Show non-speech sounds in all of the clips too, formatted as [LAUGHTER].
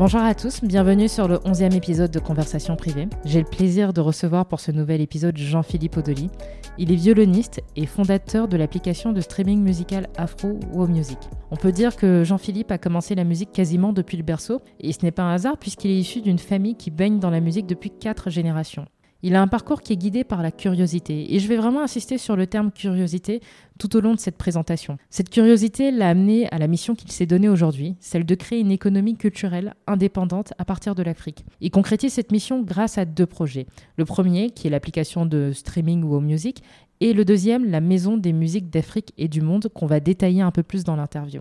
Bonjour à tous, bienvenue sur le 11e épisode de Conversation privée. J'ai le plaisir de recevoir pour ce nouvel épisode Jean-Philippe Odoli. Il est violoniste et fondateur de l'application de streaming musical Afro Wow Music. On peut dire que Jean-Philippe a commencé la musique quasiment depuis le berceau, et ce n'est pas un hasard puisqu'il est issu d'une famille qui baigne dans la musique depuis quatre générations. Il a un parcours qui est guidé par la curiosité. Et je vais vraiment insister sur le terme curiosité tout au long de cette présentation. Cette curiosité l'a amené à la mission qu'il s'est donnée aujourd'hui, celle de créer une économie culturelle indépendante à partir de l'Afrique. Il concrétise cette mission grâce à deux projets. Le premier, qui est l'application de streaming ou music, et le deuxième, la Maison des musiques d'Afrique et du monde, qu'on va détailler un peu plus dans l'interview.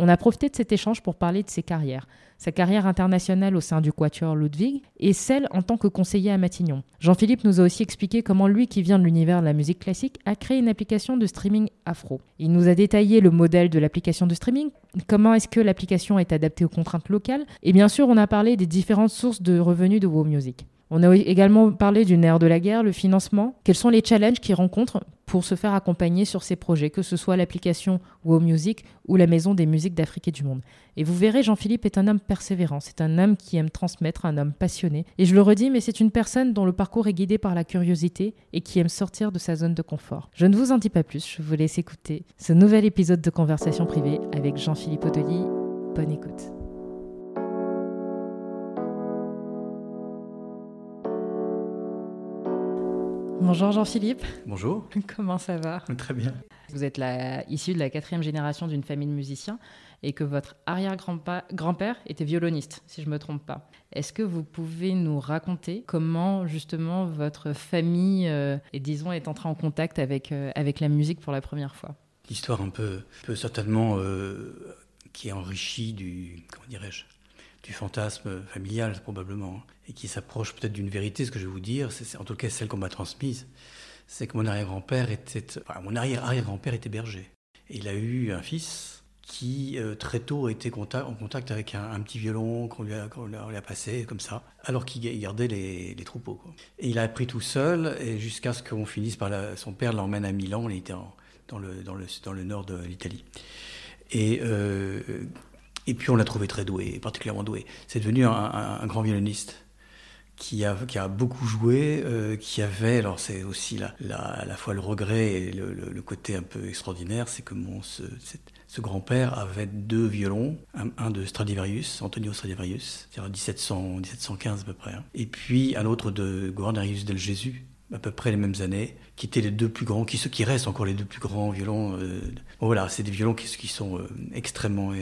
On a profité de cet échange pour parler de ses carrières, sa carrière internationale au sein du Quatuor Ludwig et celle en tant que conseiller à Matignon. Jean-Philippe nous a aussi expliqué comment lui, qui vient de l'univers de la musique classique, a créé une application de streaming afro. Il nous a détaillé le modèle de l'application de streaming, comment est-ce que l'application est adaptée aux contraintes locales, et bien sûr on a parlé des différentes sources de revenus de Wow Music. On a également parlé du nerf de la guerre, le financement. Quels sont les challenges qu'ils rencontrent pour se faire accompagner sur ces projets, que ce soit l'application Wow Music ou la Maison des musiques d'Afrique et du monde? Et vous verrez, Jean-Philippe est un homme persévérant, c'est un homme qui aime transmettre, un homme passionné. Et je le redis, mais c'est une personne dont le parcours est guidé par la curiosité et qui aime sortir de sa zone de confort. Je ne vous en dis pas plus, je vous laisse écouter ce nouvel épisode de Conversation privée avec Jean-Philippe Odoli. Bonne écoute. Bonjour Jean-Philippe. Bonjour. [LAUGHS] Comment ça va? Très bien. Vous êtes la, issu de la quatrième génération d'une famille de musiciens et que votre arrière-grand-père était violoniste, si je ne me trompe pas. Est-ce que vous pouvez nous raconter comment justement votre famille, euh, et disons, est entrée en contact avec, euh, avec la musique pour la première fois? L'histoire un peu, peu certainement euh, qui est enrichie du, comment dirais-je, du fantasme familial probablement, et qui s'approche peut-être d'une vérité, ce que je vais vous dire, c'est en tout cas celle qu'on m'a transmise, c'est que mon arrière-grand-père était, enfin, mon arrière-arrière-grand-père était berger. Et il a eu un fils qui euh, très tôt était en contact avec un, petit violon qu'on lui, a, passé comme ça, alors qu'il gardait les, troupeaux. Et il a appris tout seul, et jusqu'à ce qu'on finisse par son père l'emmène à Milan, il était dans, le, dans, le, dans le nord de l'Italie. Et euh, et puis on l'a trouvé très doué, particulièrement doué. C'est devenu un, grand violoniste qui a, beaucoup joué, euh, qui avait, alors c'est aussi la, à la fois le regret et le, côté un peu extraordinaire, c'est que mon, ce, ce grand-père avait deux violons, un, de Stradivarius, Antonio Stradivarius, c'est-à-dire 1700, 1715 à peu près, hein. et puis un autre de Guarnerius del Jésus, à peu près les mêmes années, qui étaient les deux plus grands, qui, qui restent encore les deux plus grands violons. Euh, voilà, c'est des violons qui, sont euh, extrêmement euh,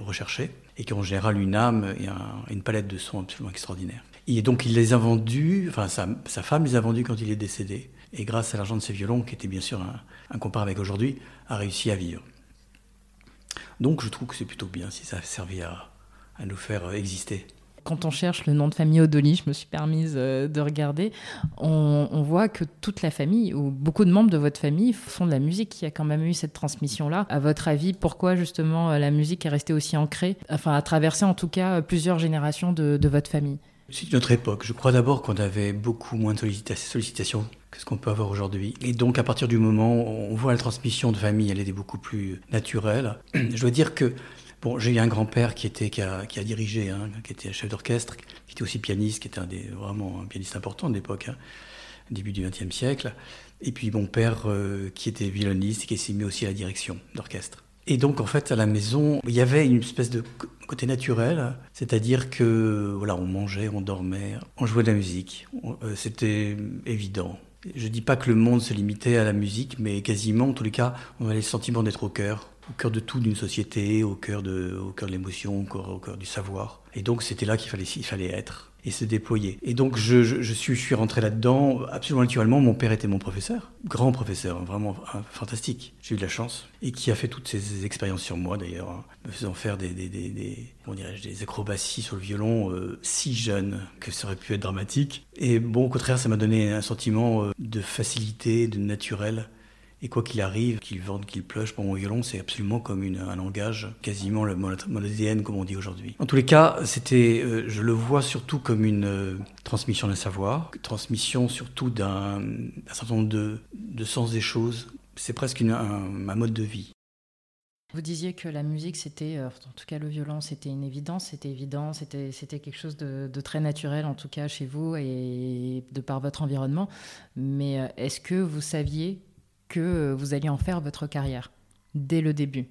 recherchés et qui ont en général une âme et une palette de sons absolument extraordinaire. Et donc il les a vendus, enfin sa, femme les a vendus quand il est décédé. Et grâce à l'argent de ces violons, qui était bien sûr incomparable avec aujourd'hui, a réussi à vivre. Donc je trouve que c'est plutôt bien si ça a servi à, à nous faire exister quand on cherche le nom de famille Odoli, je me suis permise euh, de regarder, on, voit que toute la famille, ou beaucoup de membres de votre famille, font de la musique. Il y a quand même eu cette transmission-là. À votre avis, pourquoi justement euh, la musique est restée aussi ancrée, enfin à traverser en tout cas plusieurs générations de, votre famille? C'est notre époque. Je crois d'abord qu'on avait beaucoup moins de sollicitations que ce qu'on peut avoir aujourd'hui. Et donc à partir du moment où on voit la transmission de famille, elle était beaucoup plus naturelle. [CLEARS THROAT] Je dois dire que Bon, j'ai eu un grand-père qui, était, qui, a, qui a dirigé, hein, qui était chef d'orchestre, qui était aussi pianiste, qui était un vraiment un pianiste important de l'époque, hein, début du XXe siècle. Et puis mon père euh, qui était violoniste et qui s'est mis aussi à la direction d'orchestre. Et donc en fait à la maison, il y avait une espèce de côté naturel, c'est-à-dire que voilà, on mangeait, on dormait, on jouait de la musique. Euh, c'était évident. Je dis pas que le monde se limitait à la musique, mais quasiment, en tous les cas, on avait le sentiment d'être au cœur au cœur de tout d'une société, au cœur de, au cœur de l'émotion, au cœur, du savoir. Et donc c'était là qu'il fallait, il fallait être et se déployer. Et donc je, je, suis, je suis rentré là-dedans absolument naturellement. Mon père était mon professeur, grand professeur, vraiment fantastique. J'ai eu de la chance et qui a fait toutes ces expériences sur moi d'ailleurs, hein, me faisant faire des, des, des, des, des acrobaties sur le violon euh, si jeune que ça aurait pu être dramatique. Et bon, au contraire, ça m'a donné un sentiment euh, de facilité, de naturel Et quoi qu'il arrive, qu'il vente, qu'il pleuche pour mon violon, c'est absolument comme un langage, quasiment le ADN comme on dit aujourd'hui. En tous les cas, c'était, euh, je le vois surtout comme une euh, transmission d'un savoir, transmission surtout d'un certain nombre de, sens des choses. C'est presque une, un, mode de vie. Vous disiez que la musique, c'était, euh, en tout cas le violon, c'était une évidence, c'était évident, c'était, quelque chose de, très naturel, en tout cas chez vous et de par votre environnement. Mais est-ce que vous saviez que vous alliez en faire votre carrière dès le début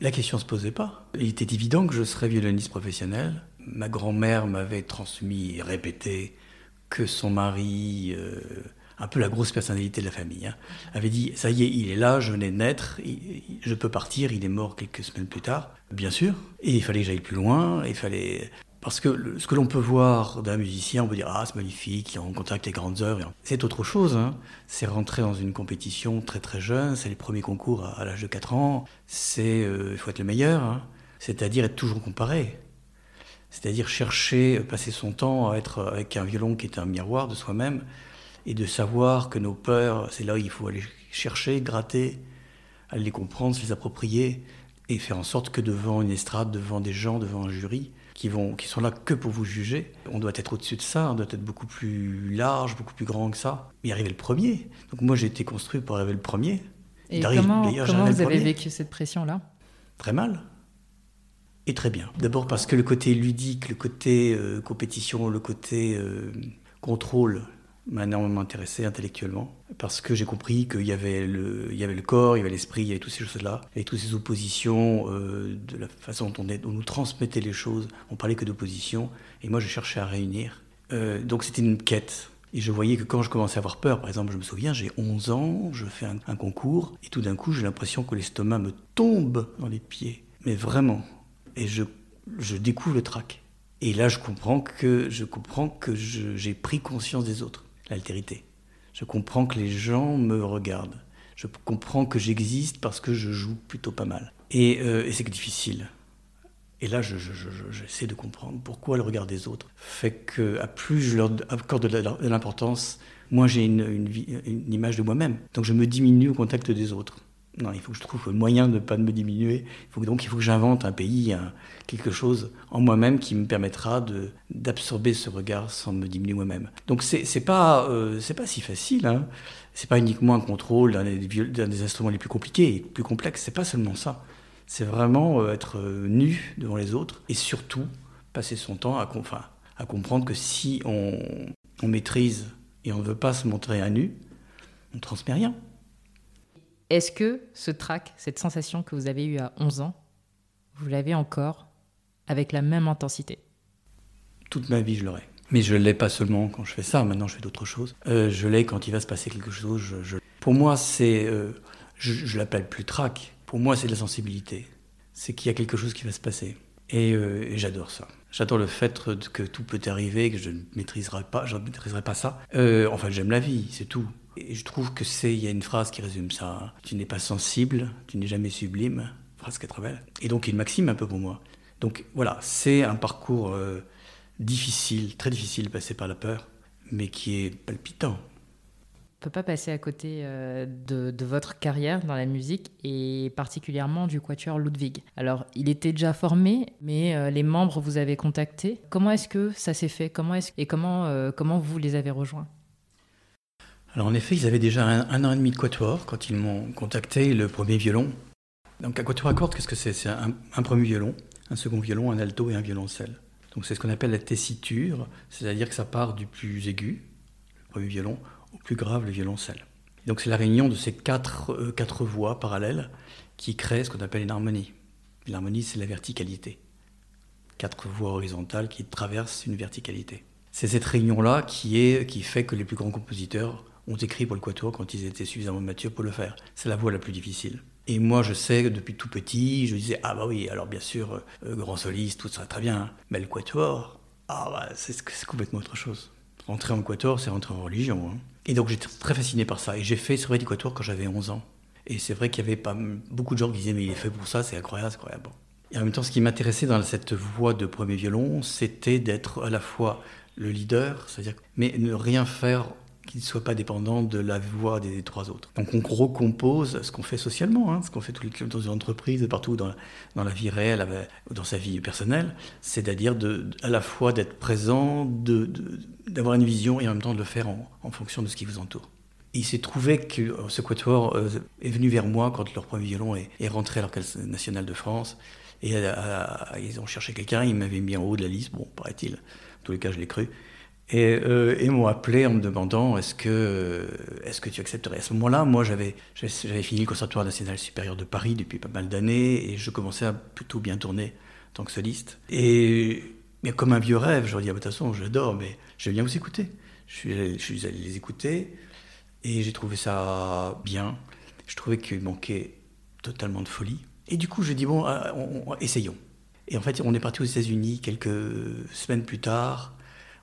La question ne se posait pas. Il était évident que je serais violoniste professionnel. Ma grand-mère m'avait transmis et répété que son mari, euh, un peu la grosse personnalité de la famille, hein, avait dit Ça y est, il est là, je venais de naître, je peux partir, il est mort quelques semaines plus tard, bien sûr. Et il fallait que j'aille plus loin, il fallait parce que ce que l'on peut voir d'un musicien, on peut dire Ah, c'est magnifique, il est en contact avec les grandes œuvres. C'est autre chose. Hein. C'est rentrer dans une compétition très très jeune, c'est les premiers concours à, l'âge de 4 ans. C'est euh, il faut être le meilleur, hein. c'est-à-dire être toujours comparé. C'est-à-dire chercher, passer son temps à être avec un violon qui est un miroir de soi-même et de savoir que nos peurs, c'est là où il faut aller chercher, gratter, aller les comprendre, se les approprier et faire en sorte que devant une estrade, devant des gens, devant un jury, qui, vont, qui sont là que pour vous juger. On doit être au-dessus de ça, on doit être beaucoup plus large, beaucoup plus grand que ça. Mais arriver le premier. Donc moi j'ai été construit pour arriver le premier. Et comment, comment vous avez vécu cette pression-là? Très mal. Et très bien. D'abord parce que le côté ludique, le côté euh, compétition, le côté euh, contrôle, m'a énormément intéressé intellectuellement parce que j'ai compris qu'il y avait le, il y avait le corps, il y avait l'esprit, il y avait toutes ces choses-là, et toutes ces oppositions, euh, de la façon dont on, nous transmettait les choses. On parlait que d'opposition, et moi je cherchais à réunir. Euh, donc c'était une quête. Et je voyais que quand je commençais à avoir peur, par exemple, je me souviens, j'ai 11 ans, je fais un, un concours, et tout d'un coup j'ai l'impression que l'estomac me tombe dans les pieds. Mais vraiment. Et je, je découvre le trac. Et là, je comprends que j'ai pris conscience des autres l'altérité. Je comprends que les gens me regardent. Je comprends que j'existe parce que je joue plutôt pas mal. Et, euh, c'est difficile. Et là, j'essaie de comprendre pourquoi le regard des autres fait que, à plus je leur accorde de l'importance, moi j'ai une, une image de moi-même. Donc je me diminue au contact des autres. Non, il faut que je trouve le moyen de ne pas me diminuer. Il faut, donc il faut que j'invente un pays, quelque chose en moi-même qui me permettra d'absorber ce regard sans me diminuer moi-même. Donc c'est n'est pas, euh, pas si facile. Hein. C'est pas uniquement un contrôle d'un des, instruments les plus compliqués et plus complexes. C'est pas seulement ça. C'est vraiment euh, être euh, nu devant les autres et surtout passer son temps à, comprendre que si on, on maîtrise et on ne veut pas se montrer à nu, on transmet rien. Est-ce que ce trac, cette sensation que vous avez eue à 11 ans, vous l'avez encore avec la même intensité? Toute ma vie, je l'aurai. Mais je l'ai pas seulement quand je fais ça, maintenant je fais d'autres choses. Euh, je l'ai quand il va se passer quelque chose. Pour moi, c'est. Euh, je, je l'appelle plus trac. Pour moi, c'est de la sensibilité. C'est qu'il y a quelque chose qui va se passer. Et, euh, j'adore ça. J'adore le fait que tout peut arriver, que je ne maîtriserai pas, je ne maîtriserai pas ça. enfin, j'aime la vie, c'est tout. Et je trouve que c'est, il y a une phrase qui résume ça. Tu n'es pas sensible, tu n'es jamais sublime. Phrase qui est très belle. Et donc, une maxime un peu pour moi. Donc voilà, c'est un parcours euh, difficile, très difficile, passé par la peur, mais qui est palpitant. On ne peut pas passer à côté euh, de, votre carrière dans la musique et particulièrement du quatuor Ludwig. Alors, il était déjà formé, mais euh, les membres vous avez contactés. Comment est-ce que ça s'est fait? Comment Et comment, comment vous les avez rejoints? Alors en effet, ils avaient déjà un, an et demi de quatuor quand ils m'ont contacté, le premier violon. Donc un quatuor à cordes, qu'est-ce que c'est? C'est un, premier violon, un second violon, un alto et un violoncelle. Donc c'est ce qu'on appelle la tessiture, c'est-à-dire que ça part du plus aigu, le premier violon, au plus grave, le violoncelle. Donc c'est la réunion de ces quatre, euh, voix parallèles qui créent ce qu'on appelle une harmonie. L'harmonie, c'est la verticalité. Quatre voix horizontales qui traversent une verticalité. C'est cette réunion-là qui fait que les plus grands compositeurs ont écrit pour le quatuor quand ils étaient suffisamment matures pour le faire. C'est la voie la plus difficile. Et moi, je sais que depuis tout petit, je disais ah bah oui, alors bien sûr, euh, grand soliste, tout ça très bien, mais le quatuor, ah bah c'est complètement autre chose. Rentrer en quatuor, c'est rentrer en religion. Hein. Et donc j'étais très fasciné par ça. Et j'ai fait vrai du quatuor quand j'avais 11 ans. Et c'est vrai qu'il y avait pas beaucoup de gens qui disaient mais il est fait pour ça, c'est incroyable, c'est incroyable. Et en même temps, ce qui m'intéressait dans cette voie de premier violon, c'était d'être à la fois le leader, c'est-à-dire mais ne rien faire qui ne soit pas dépendant de la voix des trois autres. Donc on recompose ce qu'on fait socialement, hein, ce qu'on fait dans une entreprise, partout dans la, vie réelle, dans sa vie personnelle, c'est-à-dire à la fois d'être présent, d'avoir une vision et en même temps de le faire en, en fonction de ce qui vous entoure. Il s'est trouvé que euh, ce quatuor euh, est venu vers moi quand leur premier violon est, rentré à l'Orchestre national de France. Et euh, ils ont cherché quelqu'un, ils m'avaient mis en haut de la liste, bon, paraît-il. En tous les cas, je l'ai cru. Et, ils m'ont appelé en me demandant est-ce que, est que tu accepterais? À ce moment-là, moi, j'avais, fini le Conservatoire national supérieur de Paris depuis pas mal d'années et je commençais à plutôt bien tourner en tant que soliste. Et mais comme un vieux rêve, je leur dis ah, bah, de toute façon, j'adore, mais je vais bien vous écouter. Je suis, allé les écouter. Et j'ai trouvé ça bien. Je trouvais qu'il manquait totalement de folie. Et du coup, je dis, bon, euh, essayons. Et en fait, on est parti aux États-Unis quelques semaines plus tard.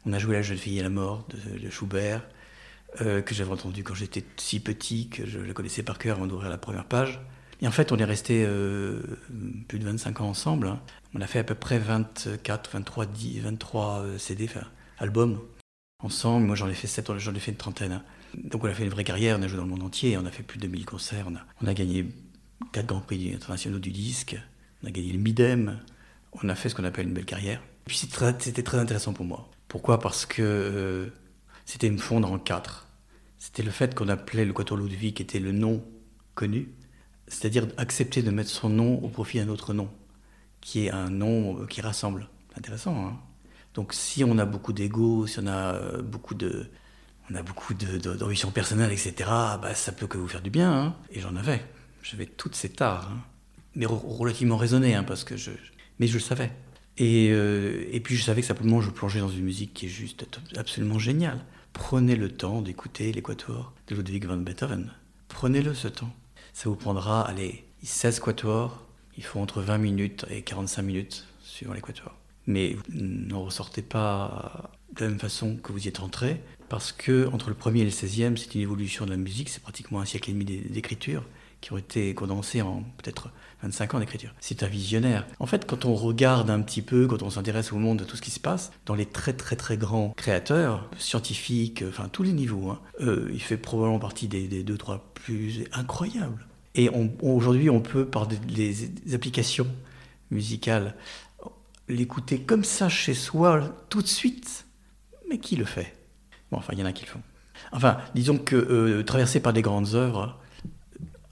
On a joué La jeune fille à la mort de, Schubert, euh, que j'avais entendu quand j'étais si petit que je le connaissais par cœur avant d'ouvrir la première page. Et en fait, on est resté euh, plus de 25 ans ensemble. Hein. On a fait à peu près 24, 23, 10, 23 CD, enfin, albums ensemble. Moi, j'en ai fait 7, j'en ai fait une trentaine. Hein. Donc on a fait une vraie carrière, on a joué dans le monde entier, on a fait plus de 1000 concerts, on a, gagné 4 grands prix internationaux du disque, on a gagné le Midem, on a fait ce qu'on appelle une belle carrière. Et puis c'était très, intéressant pour moi. Pourquoi? Parce que euh, c'était me fondre en quatre. C'était le fait qu'on appelait le Quatuor Ludwig, qui était le nom connu, c'est-à-dire accepter de mettre son nom au profit d'un autre nom, qui est un nom qui rassemble. Intéressant, hein? Donc si on a beaucoup d'ego, si on a euh, beaucoup de, on a beaucoup d'ambition personnelle, etc., bah, ça peut que vous faire du bien. Hein. Et j'en avais. J'avais toutes ces tares. Hein. Mais relativement raisonnées, hein, parce que je, mais je le savais. Et, euh, et, puis je savais que simplement je plongeais dans une musique qui est juste absolument géniale. Prenez le temps d'écouter l'équator de Ludwig van Beethoven. Prenez-le ce temps. Ça vous prendra, allez, 16 quatuors. Il faut entre 20 minutes et 45 minutes suivant l'équator. Mais ne ressortez pas de la même façon que vous y êtes entré, parce que entre le premier et le 16e, c'est une évolution de la musique, c'est pratiquement un siècle et demi d'écriture qui ont été condensés en peut-être 25 ans d'écriture. C'est un visionnaire. En fait, quand on regarde un petit peu, quand on s'intéresse au monde de tout ce qui se passe, dans les très très très grands créateurs, scientifiques, enfin tous les niveaux, hein, euh, il fait probablement partie des, deux, trois plus incroyables. Et aujourd'hui, on peut, par des applications musicales, l'écouter comme ça chez soi, tout de suite. Mais qui le fait? Bon, enfin, il y en a qui le font. Enfin, disons que euh, traversé par des grandes œuvres,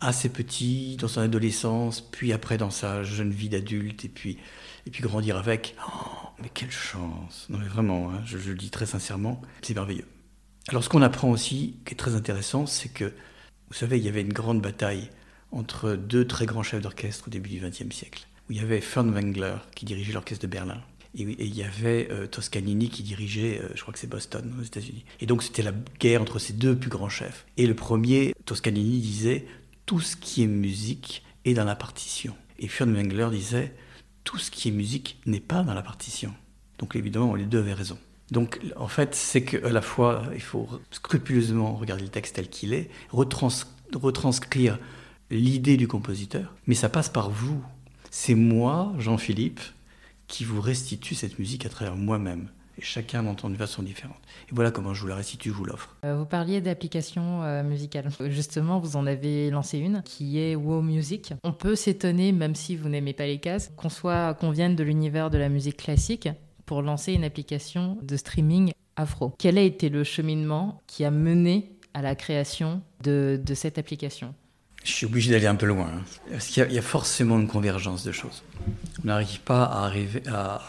assez petit, dans son adolescence, puis après dans sa jeune vie d'adulte, et puis, et puis grandir avec. Oh, mais quelle chance Non mais vraiment, hein, je, le dis très sincèrement, c'est merveilleux. Alors ce qu'on apprend aussi, qui est très intéressant, c'est que, vous savez, il y avait une grande bataille entre deux très grands chefs d'orchestre au début du XXe siècle, il y avait Fernwengler, qui dirigeait l'orchestre de Berlin, et, il y avait euh, Toscanini qui dirigeait, euh, je crois que c'est Boston, aux États-Unis. Et donc c'était la guerre entre ces deux plus grands chefs. Et le premier, Toscanini, disait tout ce qui est musique est dans la partition. Et Furnwengler disait tout ce qui est musique n'est pas dans la partition. Donc évidemment, les deux avaient raison. Donc en fait, c'est qu'à la fois, il faut scrupuleusement regarder le texte tel qu'il est, retranscrire l'idée du compositeur, mais ça passe par vous. C'est moi, Jean-Philippe, qui vous restitue cette musique à travers moi-même. Et chacun l'entend d'une façon différente. Et voilà comment je vous la restitue, je vous l'offre. Euh, vous parliez d'applications euh, musicales. Justement, vous en avez lancé une qui est Wow Music. On peut s'étonner, même si vous n'aimez pas les cases, qu'on soit, qu'on vienne de l'univers de la musique classique pour lancer une application de streaming afro. Quel a été le cheminement qui a mené à la création de, de cette application? Je suis obligé d'aller un peu loin, hein. parce qu'il y, a forcément une convergence de choses. On n'arrive pas à arriver à,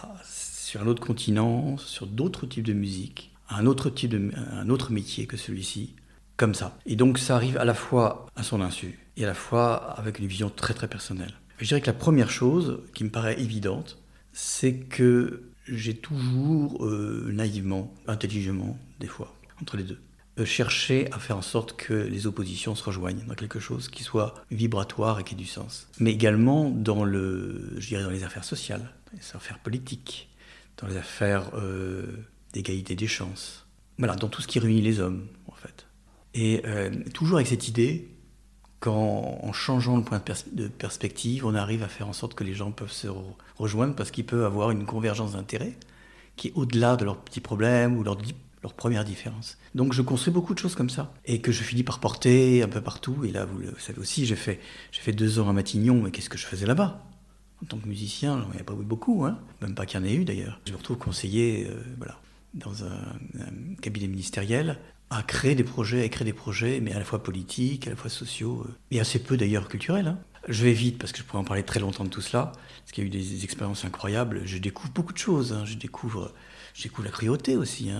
sur un autre continent, sur d'autres types de musique, un autre, type de, un autre métier que celui-ci, comme ça. Et donc ça arrive à la fois à son insu, et à la fois avec une vision très très personnelle. Je dirais que la première chose qui me paraît évidente, c'est que j'ai toujours euh, naïvement, intelligemment, des fois, entre les deux, chercher à faire en sorte que les oppositions se rejoignent dans quelque chose qui soit vibratoire et qui ait du sens. Mais également dans, le, je dirais dans les affaires sociales, les affaires politiques, dans les affaires euh, d'égalité des chances. Voilà, dans tout ce qui réunit les hommes, en fait. Et euh, toujours avec cette idée qu'en changeant le point de, perspective, on arrive à faire en sorte que les gens peuvent se rejoindre parce qu'ils peuvent avoir une convergence d'intérêts qui est au-delà de leurs petits problèmes ou leurs leur première différence. Donc je construis beaucoup de choses comme ça et que je finis par porter un peu partout. Et là, vous le savez aussi, j'ai fait, j'ai fait deux ans à Matignon, mais qu'est-ce que je faisais là-bas? En tant que musicien, j'en ai pas eu beaucoup, hein. même pas qu'il y en ait eu d'ailleurs. Je me retrouve conseiller euh, voilà, dans un, cabinet ministériel à créer des projets, à créer des projets, mais à la fois politiques, à la fois sociaux, euh, et assez peu d'ailleurs culturels. Hein. Je vais vite parce que je pourrais en parler très longtemps de tout cela, parce qu'il y a eu des expériences incroyables. Je découvre beaucoup de choses. Hein. Je, découvre, je la cruauté aussi.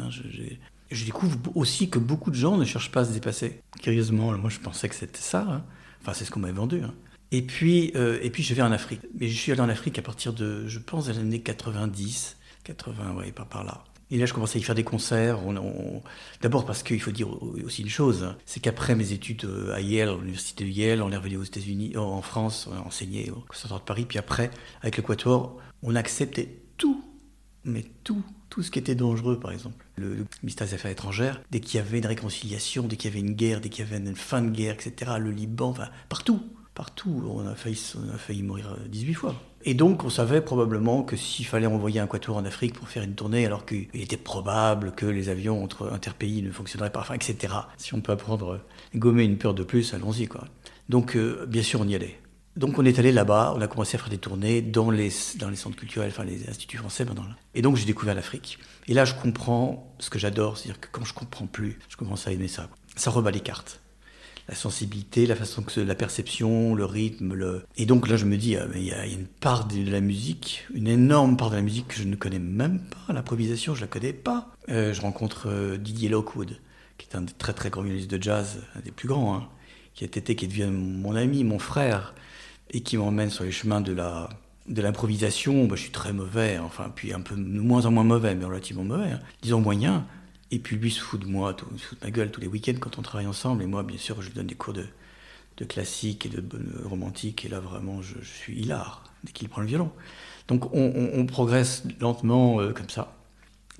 Je, découvre aussi que beaucoup de gens ne cherchent pas à se dépasser. Curieusement, moi je pensais que c'était ça. Enfin, c'est ce qu'on m'avait vendu. Et puis, euh, et puis je vais en Afrique. Mais je suis allé en Afrique à partir de, je pense, des années 90, 80, ouais, par, par là. Et là, je commençais à y faire des concerts. D'abord parce qu'il faut dire aussi une chose, c'est qu'après mes études euh, à Yale, à l'université de Yale, on est revenu aux États-Unis, en France, on a enseigné au Conservatoire de Paris. Puis après, avec l'Équateur, on acceptait tout, mais tout, tout ce qui était dangereux, par exemple. Le, ministère des Affaires étrangères, dès qu'il y avait une réconciliation, dès qu'il y avait une guerre, dès qu'il y avait une fin de guerre, etc., le Liban, enfin, partout, partout, on a failli, on a failli mourir 18 euh, fois. Et donc, on savait probablement que s'il fallait envoyer un quatuor en Afrique pour faire une tournée, alors qu'il était probable que les avions entre interpays ne fonctionneraient pas, etc. Si on peut apprendre, euh, gommer une peur de plus, allons-y, quoi. Donc, euh, bien sûr, on y allait. Donc, on est allé là-bas, on a commencé à faire des tournées dans les, dans les centres culturels, enfin, les instituts français. Et donc, j'ai découvert l'Afrique. Et là, je comprends ce que j'adore, c'est-à-dire que quand je comprends plus, je commence à aimer ça. Ça rebat les cartes la sensibilité, la façon que la perception, le rythme. Le... Et donc là, je me dis, euh, il y, a une part de la musique, une énorme part de la musique que je ne connais même pas. L'improvisation, je la connais pas. Euh, je rencontre euh, Didier Lockwood, qui est un très très grand violoniste de jazz, un des plus grands, hein, qui a été, qui devient mon ami, mon frère, et qui m'emmène sur les chemins de la de l'improvisation. Je suis très mauvais, enfin, puis un peu moins en moins mauvais, mais relativement mauvais. Hein. Disons moyen. Et puis lui se fout de moi, tout, se fout de ma gueule tous les week-ends quand on travaille ensemble. Et moi, bien sûr, je lui donne des cours de, de classique et de, romantique. Et là, vraiment, je, suis hilar dès qu'il prend le violon. Donc on, progresse lentement euh, comme ça.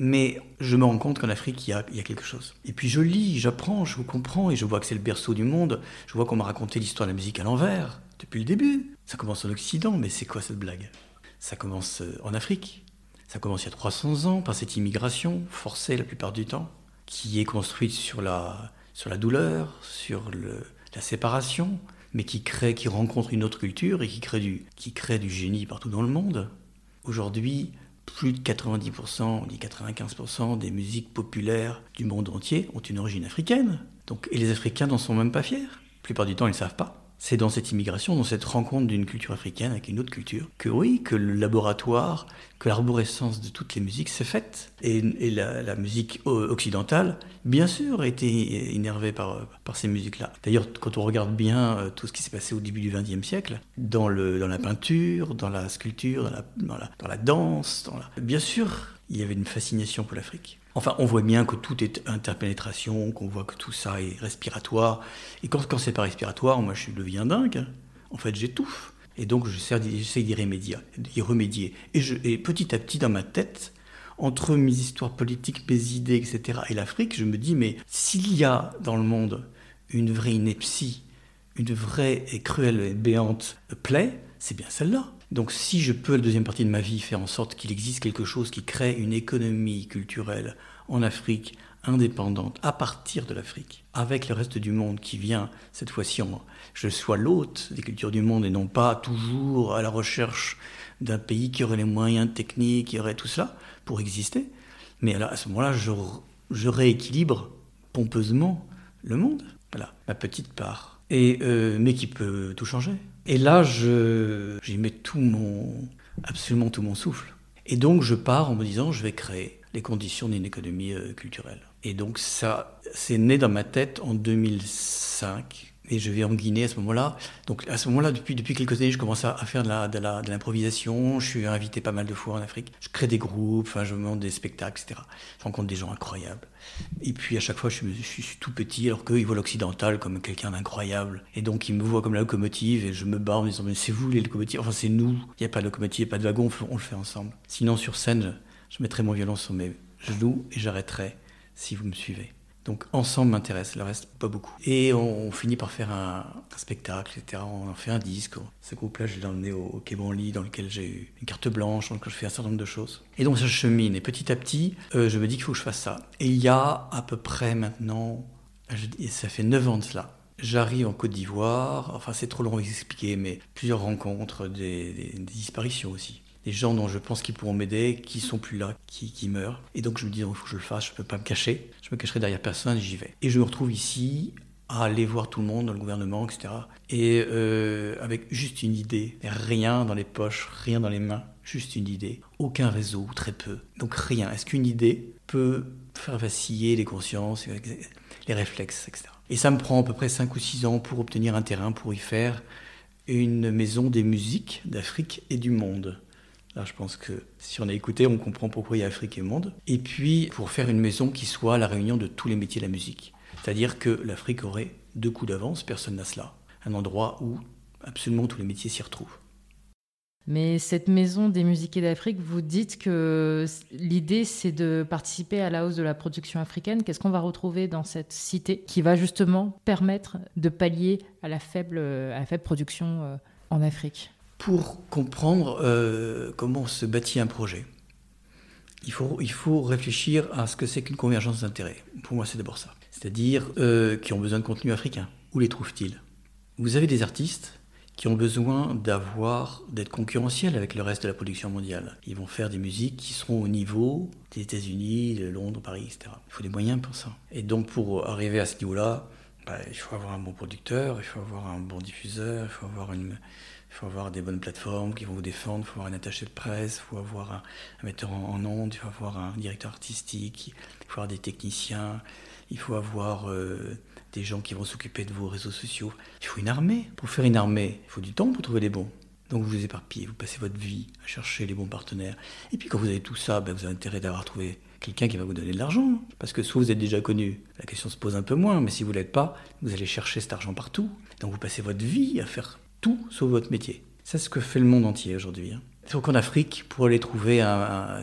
Mais je me rends compte qu'en Afrique, il y, a, il y, a, quelque chose. Et puis je lis, j'apprends, je comprends, et je vois que c'est le berceau du monde. Je vois qu'on m'a raconté l'histoire de la musique à l'envers, depuis le début. Ça commence en Occident, mais c'est quoi cette blague? Ça commence euh, en Afrique. Ça commence il y a 300 ans par cette immigration forcée la plupart du temps, qui est construite sur la, sur la douleur, sur la séparation, mais qui crée, qui rencontre une autre culture et qui crée du, qui crée du génie partout dans le monde. Aujourd'hui, plus de 90%, on dit 95% des musiques populaires du monde entier ont une origine africaine. Donc, et les Africains n'en sont même pas fiers. La plupart du temps, ils ne savent pas c'est dans cette immigration, dans cette rencontre d'une culture africaine avec une autre culture, que oui, que le laboratoire, que l'arborescence de toutes les musiques s'est faite. Et, la, musique occidentale, bien sûr, a été énervée par, par ces musiques-là. D'ailleurs, quand on regarde bien euh, tout ce qui s'est passé au début du XXe siècle, dans, le, dans la peinture, dans la sculpture, dans la, dans la, dans la danse, dans la... bien sûr, il y avait une fascination pour l'Afrique. Enfin, on voit bien que tout est interpénétration, qu'on voit que tout ça est respiratoire. Et quand, quand c'est pas respiratoire, moi je deviens dingue. En fait, j'étouffe. Et donc j'essaie d'y remédier, remédier. Et, je, et petit à petit, dans ma tête, entre mes histoires politiques, mes idées, etc., et l'Afrique, je me dis, mais s'il y a dans le monde une vraie ineptie, une vraie et cruelle et béante plaie, c'est bien celle-là. Donc si je peux, la deuxième partie de ma vie, faire en sorte qu'il existe quelque chose qui crée une économie culturelle en Afrique indépendante à partir de l'Afrique, avec le reste du monde qui vient, cette fois-ci, je sois l'hôte des cultures du monde et non pas toujours à la recherche d'un pays qui aurait les moyens techniques, qui aurait tout cela pour exister. Mais à ce moment-là, je, rééquilibre pompeusement le monde. Voilà, ma petite part. Et, euh, mais qui peut tout changer. Et là, j'y mets tout mon, absolument tout mon souffle. Et donc, je pars en me disant, je vais créer les conditions d'une économie euh, culturelle. Et donc, ça, c'est né dans ma tête en 2005 et je vais en Guinée à ce moment-là. Donc à ce moment-là, depuis, quelques années, je commence à, faire de, l'improvisation. Je suis invité pas mal de fois en Afrique. Je crée des groupes, enfin, je monte des spectacles, etc. Je rencontre des gens incroyables. Et puis à chaque fois, je suis, je suis tout petit, alors qu'eux, ils voient l'occidental comme quelqu'un d'incroyable. Et donc ils me voient comme la locomotive, et je me barre en me disant, mais c'est vous les locomotives, enfin c'est nous. Il n'y a pas de locomotive, il n'y a pas de wagon, on le fait ensemble. Sinon, sur scène, je mettrai mon violon sur mes genoux et j'arrêterai si vous me suivez. Donc ensemble m'intéresse, le reste pas beaucoup. Et on, finit par faire un, spectacle, etc. On en fait un disque. Ce groupe-là, je l'ai emmené au, au Quai dans lequel j'ai eu une carte blanche, dans lequel je fais un certain nombre de choses. Et donc ça chemine. Et petit à petit, euh, je me dis qu'il faut que je fasse ça. Et il y a à peu près maintenant, ça fait 9 ans de cela. J'arrive en Côte d'Ivoire, enfin c'est trop long à expliquer, mais plusieurs rencontres, des disparitions aussi des gens dont je pense qu'ils pourront m'aider, qui sont plus là, qui, meurent. Et donc je me dis, il faut que je le fasse, je ne peux pas me cacher. Je me cacherai derrière personne, j'y vais. Et je me retrouve ici à aller voir tout le monde dans le gouvernement, etc. Et euh, avec juste une idée, rien dans les poches, rien dans les mains, juste une idée. Aucun réseau, très peu. Donc rien. Est-ce qu'une idée peut faire vaciller les consciences, les réflexes, etc. Et ça me prend à peu près 5 ou 6 ans pour obtenir un terrain pour y faire une maison des musiques d'Afrique et du monde. Là, je pense que si on a écouté, on comprend pourquoi il y a Afrique et Monde. Et puis, pour faire une maison qui soit la réunion de tous les métiers de la musique. C'est-à-dire que l'Afrique aurait deux coups d'avance, personne n'a cela. Un endroit où absolument tous les métiers s'y retrouvent. Mais cette maison des musiques d'Afrique, vous dites que l'idée, c'est de participer à la hausse de la production africaine. Qu'est-ce qu'on va retrouver dans cette cité qui va justement permettre de pallier à la faible, production euh, en Afrique? Pour comprendre euh, comment se bâtit un projet, il faut, il faut réfléchir à ce que c'est qu'une convergence d'intérêts. Pour moi, c'est d'abord ça. C'est-à-dire euh, qui ont besoin de contenu africain. Où les trouvent-ils? Vous avez des artistes qui ont besoin d'avoir d'être concurrentiels avec le reste de la production mondiale. Ils vont faire des musiques qui seront au niveau des États-Unis, de Londres, Paris, etc. Il faut des moyens pour ça. Et donc pour arriver à ce niveau-là, bah, il faut avoir un bon producteur, il faut avoir un bon diffuseur, il faut avoir une, il faut avoir des bonnes plateformes qui vont vous défendre, il faut avoir un attaché de presse, il faut avoir un, metteur en, ondes, il faut avoir un directeur artistique, il faut avoir des techniciens, il faut avoir euh, des gens qui vont s'occuper de vos réseaux sociaux. Il faut une armée. Pour faire une armée, il faut du temps pour trouver les bons. Donc vous vous éparpillez, vous passez votre vie à chercher les bons partenaires. Et puis quand vous avez tout ça, ben, vous avez intérêt d'avoir trouvé quelqu'un qui va vous donner de l'argent. Parce que soit vous êtes déjà connu, la question se pose un peu moins, mais si vous ne l'êtes pas, vous allez chercher cet argent partout. Donc vous passez votre vie à faire tout sauf votre métier. C'est ce que fait le monde entier aujourd'hui. Hein. Donc en Afrique, pour aller trouver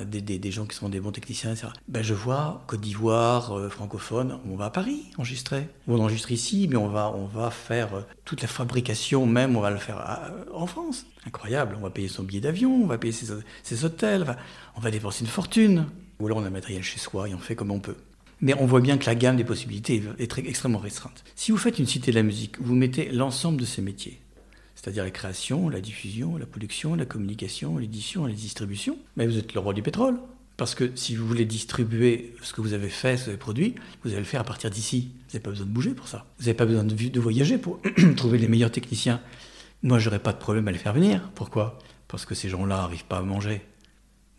des, gens qui sont des bons techniciens, etc. Ben je vois Côte d'Ivoire, euh, francophone, on va à Paris enregistrer. On enregistre ici, mais on va, faire euh, toute la fabrication même, on va le faire euh, en France. Incroyable, on va payer son billet d'avion, on va payer ses, hôtels, on va dépenser une fortune. Ou alors on a le matériel chez soi et on fait comme on peut. Mais on voit bien que la gamme des possibilités est, extrêmement restreinte. Si vous faites une cité de la musique, vous mettez l'ensemble de ces métiers, c'est-à-dire la création, la diffusion, la production, la communication, l'édition la distribution. Mais vous êtes le roi du pétrole. Parce que si vous voulez distribuer ce que vous avez fait, ce que vous avez produit, vous allez le faire à partir d'ici. Vous n'avez pas besoin de bouger pour ça. Vous n'avez pas besoin de, de voyager pour [CLEARS THROAT] trouver les meilleurs techniciens. Moi, j'aurais pas de problème à les faire venir. Pourquoi? Parce que ces gens-là n'arrivent pas à manger.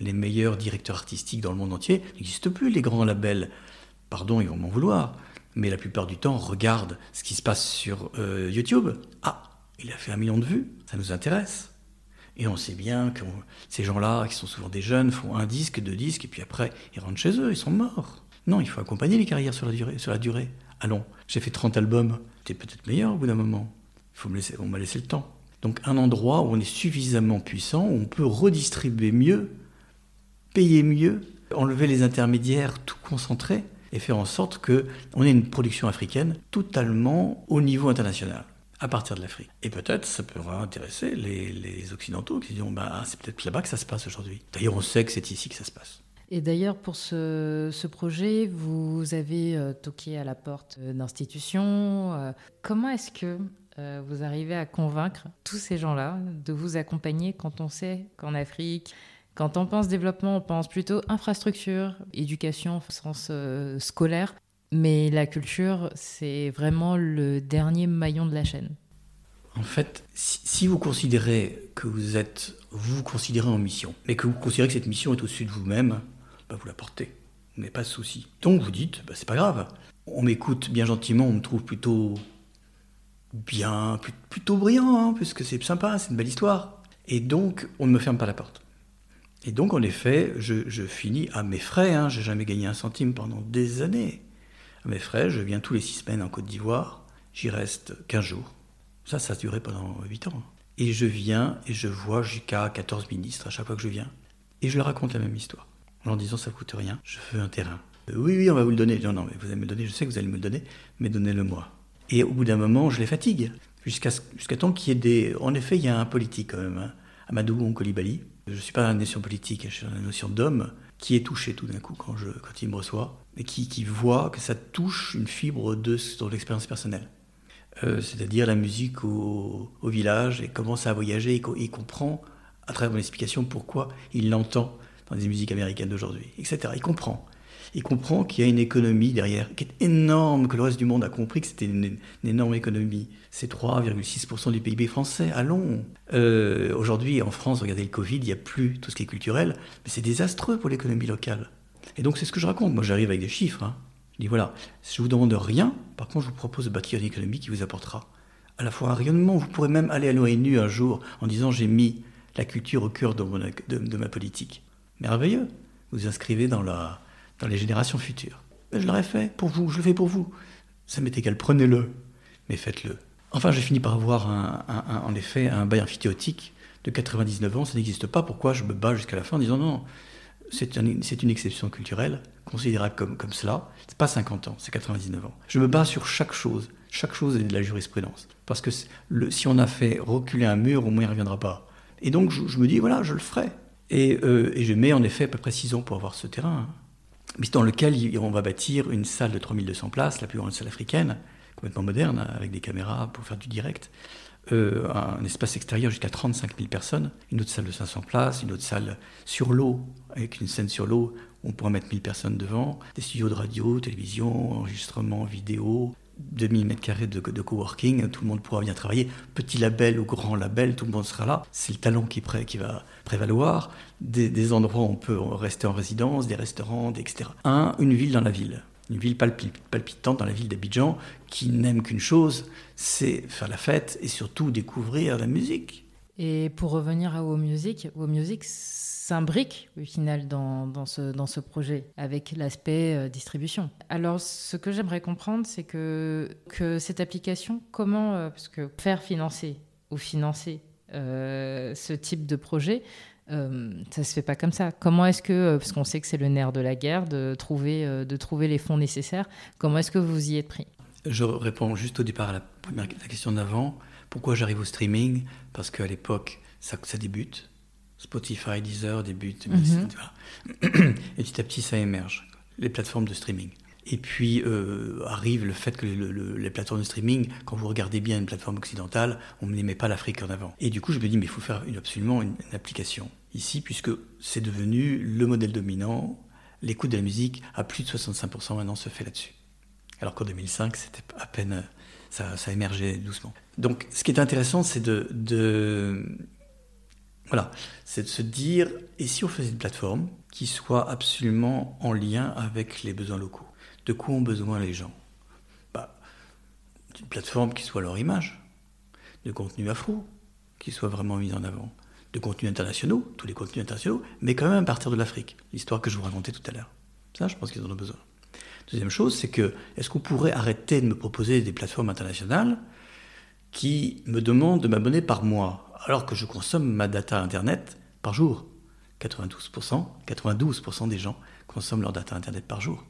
Les meilleurs directeurs artistiques dans le monde entier n'existent plus. Les grands labels, pardon, ils vont m'en vouloir. Mais la plupart du temps, regardent ce qui se passe sur euh, YouTube. Ah, il a fait un million de vues, ça nous intéresse. Et on sait bien que ces gens-là, qui sont souvent des jeunes, font un disque, deux disques, et puis après, ils rentrent chez eux, ils sont morts. Non, il faut accompagner les carrières sur la durée. Sur. Allons, j'ai fait 30 albums, c'était peut-être meilleur au bout d'un moment. Faut me laisser, on m'a laissé le temps. Donc un endroit où on est suffisamment puissant, où on peut redistribuer mieux, payer mieux, enlever les intermédiaires, tout concentrer, et faire en sorte qu'on ait une production africaine totalement au niveau international à partir de l'Afrique. Et peut-être ça pourra intéresser les, Occidentaux qui diront bah, c'est peut-être là-bas que ça se passe aujourd'hui. D'ailleurs, on sait que c'est ici que ça se passe. Et d'ailleurs, pour ce, projet, vous avez euh, toqué à la porte d'institutions. Euh, comment est-ce que euh, vous arrivez à convaincre tous ces gens-là de vous accompagner quand on sait qu'en Afrique, quand on pense développement, on pense plutôt infrastructure, éducation au sens scolaire? Mais la culture, c'est vraiment le dernier maillon de la chaîne. En fait, si, vous considérez que vous êtes, vous, vous considérez en mission, mais que vous considérez que cette mission est au-dessus de vous-même, bah vous la portez. Vous n'avez pas de souci. Donc vous dites, bah c'est pas grave. On m'écoute bien gentiment, on me trouve plutôt bien, plutôt brillant, hein, puisque c'est sympa, c'est une belle histoire. Et donc, on ne me ferme pas la porte. Et donc, en effet, je, finis à mes frais. Hein, J'ai jamais gagné un centime pendant des années mes frais. Je viens tous les six semaines en Côte d'Ivoire. J'y reste 15 jours. Ça, ça a duré pendant 8 ans. Et je viens et je vois jusqu'à 14 ministres à chaque fois que je viens. Et je leur raconte la même histoire. En leur disant ça coûte rien, je veux un terrain. Oui, oui, on va vous le donner. Non, non, mais vous allez me le donner, je sais que vous allez me le donner, mais donnez-le moi. Et au bout d'un moment, je les fatigue. Jusqu'à jusqu'à temps qu'il y ait des. En effet, il y a un politique quand même, hein. Amadou Onkolibali. Je ne suis pas dans la notion politique, je suis dans la notion d'homme qui est touché tout d'un coup quand, il me reçoit, et qui, voit que ça touche une fibre de son expérience personnelle. Euh, c'est-à-dire la musique au, village, et commence à voyager, et il comprend, à travers mon explication, pourquoi il l'entend dans les musiques américaines d'aujourd'hui, etc. Il comprend il comprend qu'il y a une économie derrière qui est énorme, que le reste du monde a compris que c'était une, énorme économie. C'est 3,6% du PIB français, allons. Euh, aujourd'hui, en France, regardez le Covid, il n'y a plus tout ce qui est culturel, mais c'est désastreux pour l'économie locale. Et donc c'est ce que je raconte. Moi, j'arrive avec des chiffres. Hein. Je dis voilà, je vous demande rien, par contre, je vous propose de bâtir une économie qui vous apportera à la fois un rayonnement. Vous pourrez même aller à l'ONU un jour en disant j'ai mis la culture au cœur de, de ma politique. Merveilleux. Vous inscrivez dans la, dans les générations futures. Je l'aurais fait pour vous, je le fais pour vous. Ça m'est égal, prenez-le, mais faites-le. Enfin, j'ai fini par avoir un, en effet un bail amphithéotique de 99 ans, ça n'existe pas. Pourquoi je me bats jusqu'à la fin en disant non, c'est une exception culturelle, considérable comme, comme cela. C'est pas 50 ans, c'est 99 ans. Je me bats sur chaque chose. Chaque chose est de la jurisprudence. Parce que si on a fait reculer un mur, au moins il ne reviendra pas. Et donc je, me dis, voilà, je le ferai. Et, euh, et, je mets en effet à peu près 6 ans pour avoir ce terrain dans lequel on va bâtir une salle de 3200 places, la plus grande salle africaine, complètement moderne, avec des caméras pour faire du direct, euh, un espace extérieur jusqu'à 35 000 personnes, une autre salle de 500 places, une autre salle sur l'eau, avec une scène sur l'eau, on pourra mettre 1000 personnes devant, des studios de radio, télévision, enregistrement vidéo, 2000 mètres carrés de, de, coworking, tout le monde pourra bien travailler. Petit label ou grand label, tout le monde sera là. C'est le talent qui, qui va prévaloir. Des, endroits où on peut rester en résidence, des restaurants, etc. Un, une ville dans la ville. Une ville palpitante dans la ville d'Abidjan qui n'aime qu'une chose, c'est faire la fête et surtout découvrir la musique. Et pour revenir à Wow Music, Music, s'imbrique au final dans, ce, projet avec l'aspect euh, distribution. Alors ce que j'aimerais comprendre, c'est que, cette application, comment, euh, parce que faire financer ou financer euh, ce type de projet, ça se fait pas comme ça. Comment est-ce que, parce qu'on sait que c'est le nerf de la guerre, de trouver, de trouver les fonds nécessaires, comment est-ce que vous y êtes pris? Je réponds juste au départ à la, première, question d'avant. Pourquoi j'arrive au streaming? Parce qu'à l'époque, ça débute. Spotify, Deezer début mhm. [CLEARS THROAT] et petit à petit ça émerge, les plateformes de streaming. Et puis euh, arrive le fait que les plateformes de streaming, quand vous regardez bien une plateforme occidentale, on ne met pas l'Afrique en avant. Et du coup, je me dis, mais il faut faire absolument une, application ici, puisque c'est devenu le modèle dominant. L'écoute de la musique à plus de 65% maintenant se fait là-dessus. Alors qu'en 2005, c'était à peine, ça, ça, émergeait doucement. Donc, ce qui est intéressant, c'est de, de voilà, c'est de se dire, et si on faisait une plateforme qui soit absolument en lien avec les besoins locaux? De quoi ont besoin les gens? Bah, Une plateforme qui soit leur image, de contenu afro, qui soit vraiment mis en avant, de contenus internationaux, tous les contenus internationaux, mais quand même à partir de l'Afrique, l'histoire que je vous racontais tout à l'heure. Ça, je pense qu'ils en ont besoin. Deuxième chose, c'est que, est-ce qu'on pourrait arrêter de me proposer des plateformes internationales qui me demandent de m'abonner par mois? Alors que je consomme ma data Internet par jour. 92%, 92% des gens consomment leur data Internet par jour.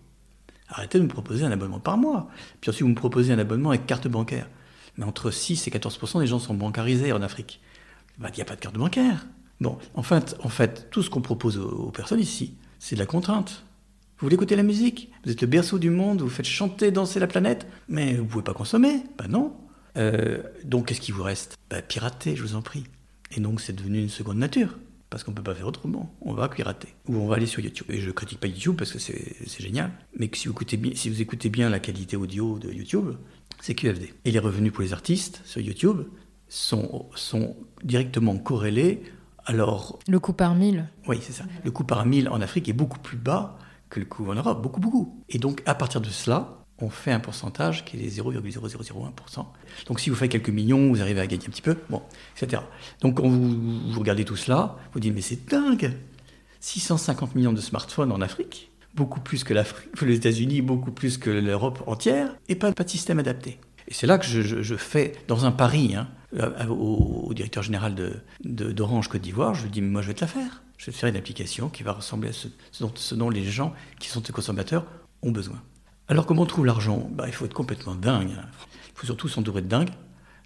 Arrêtez de me proposer un abonnement par mois. Puis ensuite, vous me proposez un abonnement avec carte bancaire. Mais entre 6 et 14% des gens sont bancarisés en Afrique. Bah, il n'y a pas de carte bancaire. Bon, en fait, en fait tout ce qu'on propose aux, personnes ici, c'est de la contrainte. Vous voulez écouter la musique? Vous êtes le berceau du monde, vous faites chanter, danser la planète, mais vous ne pouvez pas consommer. Ben non. Euh, donc, qu'est-ce qui vous reste? Bah, Pirater, je vous en prie. Et donc, c'est devenu une seconde nature. Parce qu'on ne peut pas faire autrement. On va pirater. Ou on va aller sur YouTube. Et je ne critique pas YouTube parce que c'est génial. Mais si vous, écoutez bien, si vous écoutez bien la qualité audio de YouTube, c'est QFD. Et les revenus pour les artistes sur YouTube sont, sont directement corrélés alors... Le coût par mille Oui, c'est ça. Le coût par mille en Afrique est beaucoup plus bas que le coût en Europe. Beaucoup, beaucoup. Et donc, à partir de cela, on fait un pourcentage qui est 0,0001%. Donc si vous faites quelques millions, vous arrivez à gagner un petit peu, bon, etc. Donc quand vous, regardez tout cela, vous dites mais c'est dingue 650 millions de smartphones en Afrique, beaucoup plus que, les États-Unis, beaucoup plus que l'Europe entière, et pas, de système adapté. Et c'est là que je, fais, dans un pari, hein, au, directeur général d'Orange Côte d'Ivoire, je lui dis, mais moi je vais te la faire. Je vais te faire une application qui va ressembler à ce, dont, les gens qui sont des consommateurs ont besoin. Alors comment on trouve l'argent? Bah, Il faut être complètement dingue. Il faut surtout s'entourer de dingue,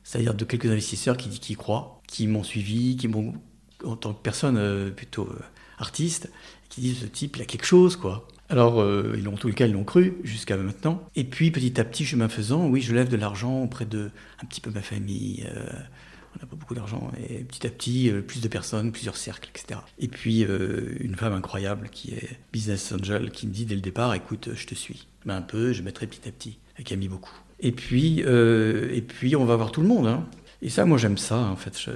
c'est-à-dire de quelques investisseurs qui, qui croient, qui m'ont suivi, qui m'ont, en tant que personne euh, plutôt euh, artiste, qui disent ce type, il a quelque chose, quoi. Alors, euh, ils en tout cas, ils l'ont cru jusqu'à maintenant. Et puis, petit à petit, chemin faisant, oui, je lève de l'argent auprès de un petit peu ma famille. On n'a pas beaucoup d'argent. Et petit à petit, plus de personnes, plusieurs cercles, etc. Et puis, une femme incroyable qui est business angel, qui me dit dès le départ, écoute, je te suis. Mais un peu, je mettrai petit à petit. Et qui a mis beaucoup. Et puis, et puis on va voir tout le monde. Hein. Et ça, moi, j'aime ça, en fait.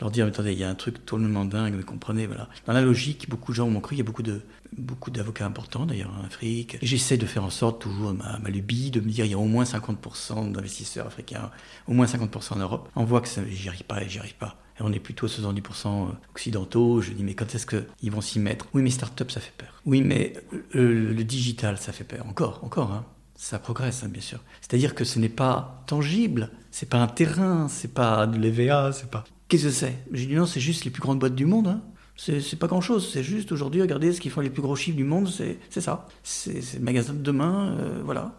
Leur dire attendez, il y a un truc totalement dingue, vous comprenez, voilà. Dans la logique, beaucoup de gens m'ont cru, il y a beaucoup de beaucoup d'avocats importants d'ailleurs en Afrique. J'essaie de faire en sorte, toujours ma, lubie, de me dire il y a au moins 50% d'investisseurs africains, au moins 50% en Europe. On voit que j'y arrive pas et j'y arrive pas. Et on est plutôt 70% occidentaux. Je dis, mais quand est-ce qu'ils vont s'y mettre? Oui, mais start-up, ça fait peur. Oui, mais le, le, digital, ça fait peur. Encore, encore, hein. Ça progresse, hein, bien sûr. C'est-à-dire que ce n'est pas tangible, c'est pas un terrain, c'est pas de l'EVA, c'est pas. Qu'est-ce que c'est? J'ai dit non, c'est juste les plus grandes boîtes du monde. Hein. C'est pas grand-chose. C'est juste aujourd'hui, regardez ce qu'ils font les plus gros chiffres du monde, c'est ça. C'est le magasin de demain, euh, voilà.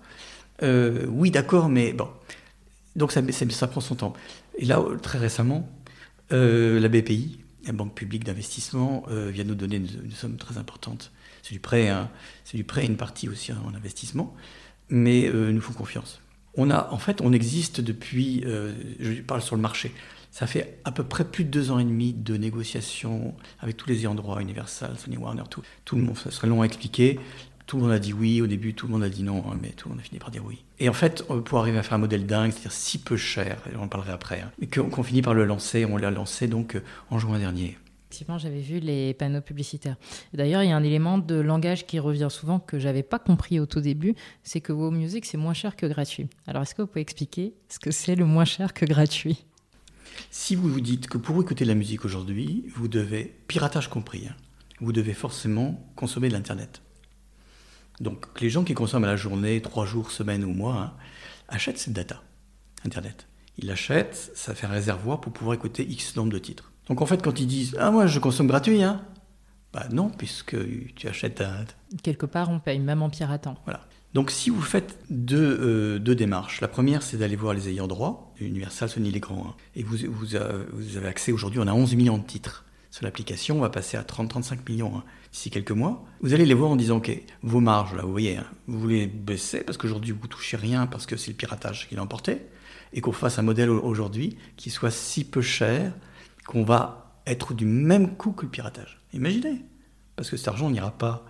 Euh, oui, d'accord, mais bon. Donc ça, prend son temps. Et là, très récemment, euh, la BPI, la Banque publique d'investissement, vient nous donner une, somme très importante. C'est du prêt, hein. c'est du prêt, une partie aussi en investissement, mais nous font confiance. On a, en fait, on existe depuis, je parle sur le marché, ça fait à peu près plus de deux ans et demi de négociations avec tous les ayants Universal, Sony Warner, tout. Tout le monde, ça serait long à expliquer. Tout le monde a dit oui au début, tout le monde a dit non, hein, mais tout le monde a fini par dire oui. Et en fait, pour arriver à faire un modèle dingue, c'est-à-dire si peu cher, et on en parlerait après, hein, mais qu'on finit par le lancer, on l'a lancé donc euh, en juin dernier. Effectivement, j'avais vu les panneaux publicitaires. D'ailleurs, il y a un élément de langage qui revient souvent que j'avais pas compris au tout début, c'est que Wow Music c'est moins cher que gratuit. Alors, est-ce que vous pouvez expliquer ce que c'est le moins cher que gratuit? Si vous vous dites que pour écouter de la musique aujourd'hui, vous devez, piratage compris, hein, vous devez forcément consommer de l'Internet. Donc les gens qui consomment à la journée, trois jours, semaine ou mois, hein, achètent cette data, Internet. Ils l'achètent, ça fait un réservoir pour pouvoir écouter X nombre de titres. Donc en fait, quand ils disent Ah, moi je consomme gratuit, hein, bah non, puisque tu achètes un. Quelque part, on paye même en piratant. Voilà. Donc si vous faites euh, deux, démarches, la première c'est d'aller voir les ayants droit, Universal, Sony, les grands, hein. et vous, vous, avez accès aujourd'hui, on a 11 millions de titres sur l'application, on va passer à 30-35 millions hein, d'ici quelques mois. Vous allez les voir en disant, ok, vos marges, là, vous voyez, hein, vous voulez baisser parce qu'aujourd'hui vous touchez rien parce que c'est le piratage qui l'a emporté, et qu'on fasse un modèle aujourd'hui qui soit si peu cher qu'on va être du même coût que le piratage. Imaginez, parce que cet argent n'ira pas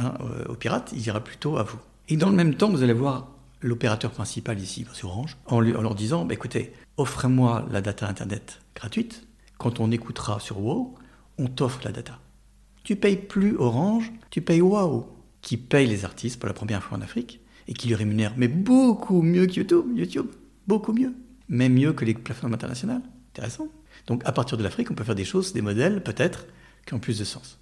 Hein, euh, aux pirates, il ira plutôt à vous. Et dans le même temps, vous allez voir l'opérateur principal ici, c'est Orange, en, leur disant bah, écoutez, offrez-moi la data Internet gratuite. Quand on écoutera sur WoW, on t'offre la data. Tu payes plus Orange, tu payes WoW, qui paye les artistes pour la première fois en Afrique et qui les rémunère, mais beaucoup mieux que YouTube, YouTube, beaucoup mieux, même mieux que les plateformes internationales. Intéressant. Donc à partir de l'Afrique, on peut faire des choses, des modèles peut-être qui ont plus de sens.